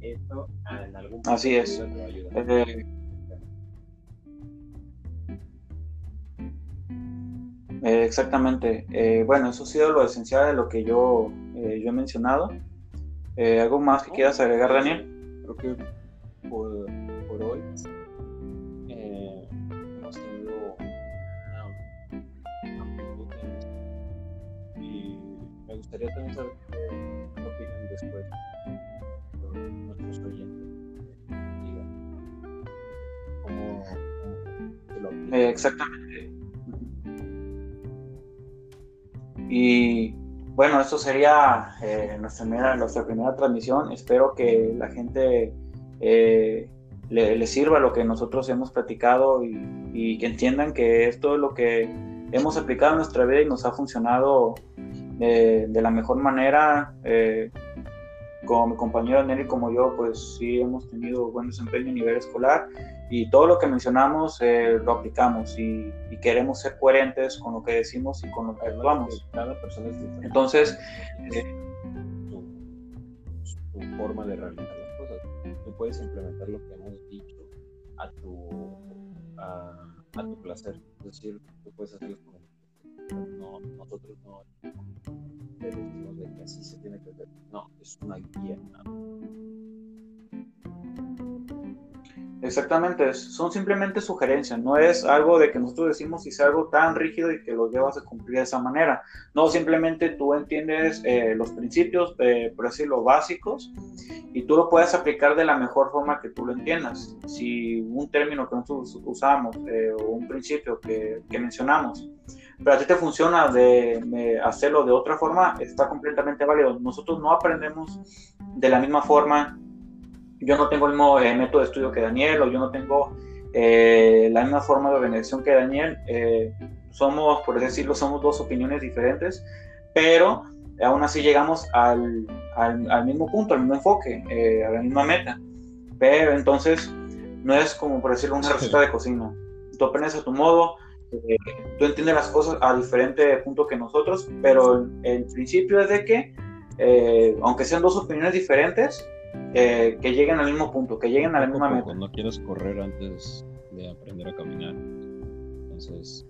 Esto en algún punto Así es. Te va a ayudar. Eh, eh, exactamente. Eh, bueno, eso ha sido lo esencial de lo que yo, eh, yo he mencionado. ¿Algo más que quieras agregar, Daniel? Creo que esto sería eh, nuestra, primera, nuestra primera transmisión. Espero que la gente eh, le, sirva lo que nosotros hemos platicado y, que entiendan que esto es lo que hemos aplicado en nuestra vida y nos ha funcionado eh, de la mejor manera. Eh, como mi compañero Nelly como yo, pues sí hemos tenido buen desempeño a nivel escolar y todo lo que mencionamos lo aplicamos y, queremos ser coherentes con lo que decimos y con lo que actuamos. Entonces, su forma de realizar puedes implementar lo que hemos dicho a tu, a, a tu placer. Es decir, tú puedes hacer las no, nosotros no decimos de que así se tiene que hacer. No, es una guía. Exactamente, son simplemente sugerencias, no es algo de que nosotros decimos y sea algo tan rígido y que lo llevas a cumplir de esa manera. No, simplemente tú entiendes eh, los principios, eh, por decirlo, básicos y tú lo puedes aplicar de la mejor forma que tú lo entiendas. Si un término que nosotros usamos eh, o un principio que, que, mencionamos, pero a ti te funciona de, hacerlo de otra forma, está completamente válido. Nosotros no aprendemos de la misma forma. Yo no tengo el mismo eh, método de estudio que Daniel o yo no tengo eh, la misma forma de organización que Daniel. somos, por decirlo, somos dos opiniones diferentes, pero aún así llegamos al, al, mismo punto, al mismo enfoque, eh, a la misma meta. Pero entonces no es como por decirlo una receta de cocina. Tú aprendes a tu modo, eh, tú entiendes las cosas a diferente punto que nosotros, pero el, principio es de que, eh, aunque sean dos opiniones diferentes, que lleguen al mismo punto, que lleguen a la misma meta. No quieres correr antes de aprender a caminar. Entonces,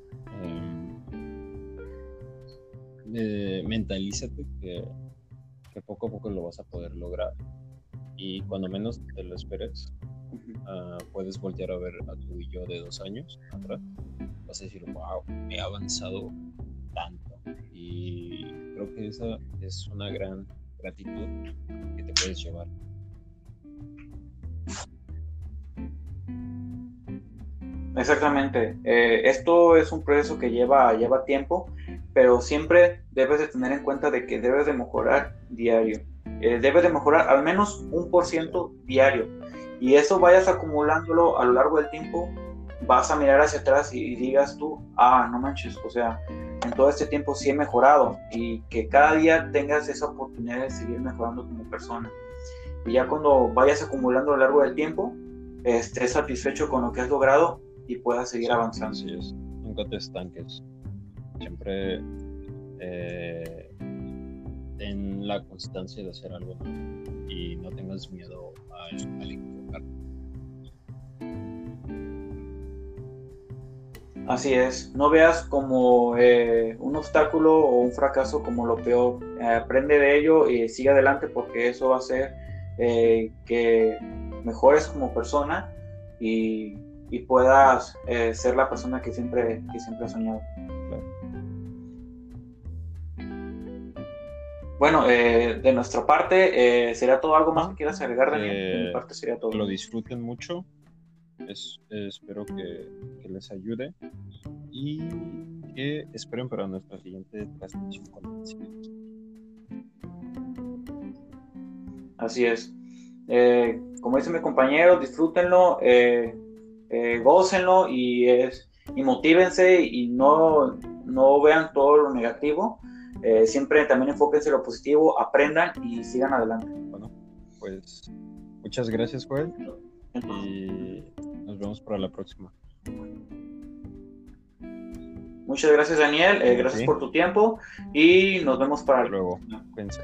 eh, mentalízate que, poco a poco lo vas a poder lograr. Y cuando menos te lo esperes, ah, puedes voltear a ver a tu yo de dos años atrás. Vas a decir, wow, he avanzado tanto. Y creo que esa es una gran gratitud que te puedes llevar. Exactamente. Eh, esto es un proceso que lleva, lleva tiempo pero siempre debes de tener en cuenta de que debes de mejorar diario. Eh, debes de mejorar al menos un por ciento diario. Y eso vayas acumulándolo a lo largo del tiempo, vas a mirar hacia atrás y, digas tú, ah, no manches, o sea, en todo este tiempo sí he mejorado y que cada día tengas esa oportunidad de seguir mejorando como persona. Y ya cuando vayas acumulando a lo largo del tiempo, estés satisfecho con lo que has logrado y puedas seguir avanzando. Así es, nunca te estanques siempre eh, ten la constancia de hacer algo y no tengas miedo al, al equivocarte. Así es, no veas como eh, un obstáculo o un fracaso como lo peor. Eh, aprende de ello y sigue adelante porque eso va a hacer que mejores como persona y, y puedas ser la persona que siempre, que siempre has soñado. Bueno, eh, de nuestra parte, eh, ¿sería todo algo más que quieras agregar, Daniel? de mi eh, parte sería todo. Lo disfruten mucho. espero que, les ayude y que esperen para nuestra siguiente transmisión con Así es. como dice mi compañero, disfrútenlo, gócenlo y, es, y motívense y no, no vean todo lo negativo eh, siempre también enfóquense en lo positivo, aprendan y sigan adelante. Bueno, pues muchas gracias, Joel. Y nos vemos para la próxima. Muchas gracias, Daniel. Eh, gracias por tu tiempo y nos vemos para luego. Cuídense.